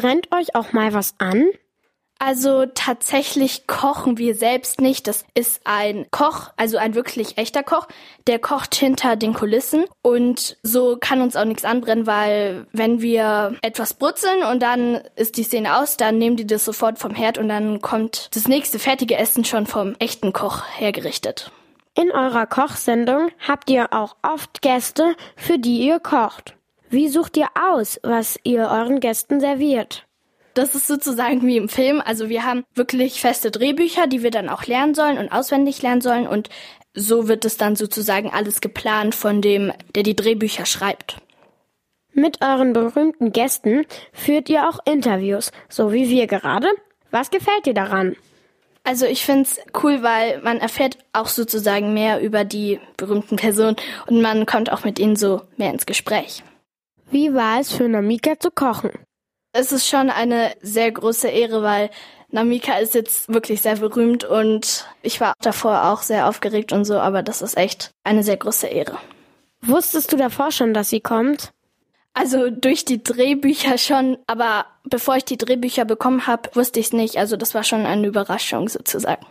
Brennt euch auch mal was an? Also tatsächlich kochen wir selbst nicht. Das ist ein Koch, also ein wirklich echter Koch, der kocht hinter den Kulissen und so kann uns auch nichts anbrennen, weil wenn wir etwas brutzeln und dann ist die Szene aus, dann nehmen die das sofort vom Herd und dann kommt das nächste fertige Essen schon vom echten Koch hergerichtet. In eurer Kochsendung habt ihr auch oft Gäste, für die ihr kocht. Wie sucht ihr aus, was ihr euren Gästen serviert? Das ist sozusagen wie im Film. Also wir haben wirklich feste Drehbücher, die wir dann auch lernen sollen und auswendig lernen sollen. Und so wird es dann sozusagen alles geplant von dem, der die Drehbücher schreibt. Mit euren berühmten Gästen führt ihr auch Interviews, so wie wir gerade. Was gefällt dir daran? Also ich find's cool, weil man erfährt auch sozusagen mehr über die berühmten Personen und man kommt auch mit ihnen so mehr ins Gespräch. Wie war es für Namika zu kochen? Es ist schon eine sehr große Ehre, weil Namika ist jetzt wirklich sehr berühmt und ich war davor auch sehr aufgeregt und so, aber das ist echt eine sehr große Ehre. Wusstest du davor schon, dass sie kommt? Also durch die Drehbücher schon, aber bevor ich die Drehbücher bekommen habe, wusste ich es nicht. Also das war schon eine Überraschung sozusagen.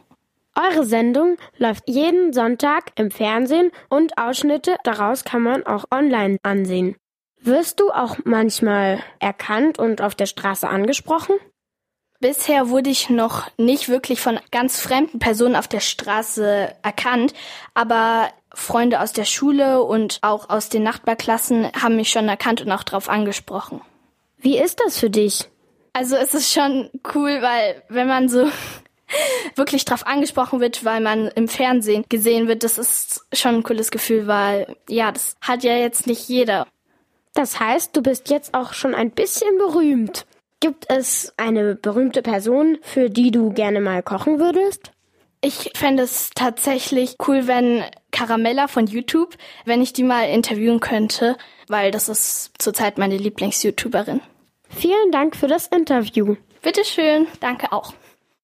Eure Sendung läuft jeden Sonntag im Fernsehen und Ausschnitte daraus kann man auch online ansehen. Wirst du auch manchmal erkannt und auf der Straße angesprochen? Bisher wurde ich noch nicht wirklich von ganz fremden Personen auf der Straße erkannt, aber Freunde aus der Schule und auch aus den Nachbarklassen haben mich schon erkannt und auch darauf angesprochen. Wie ist das für dich? Also es ist schon cool, weil wenn man so wirklich drauf angesprochen wird, weil man im Fernsehen gesehen wird, das ist schon ein cooles Gefühl, weil ja, das hat ja jetzt nicht jeder. Das heißt, du bist jetzt auch schon ein bisschen berühmt. Gibt es eine berühmte Person, für die du gerne mal kochen würdest? Ich fände es tatsächlich cool, wenn Caramella von YouTube, wenn ich die mal interviewen könnte, weil das ist zurzeit meine Lieblings-YouTuberin. Vielen Dank für das Interview. Bitteschön, danke auch.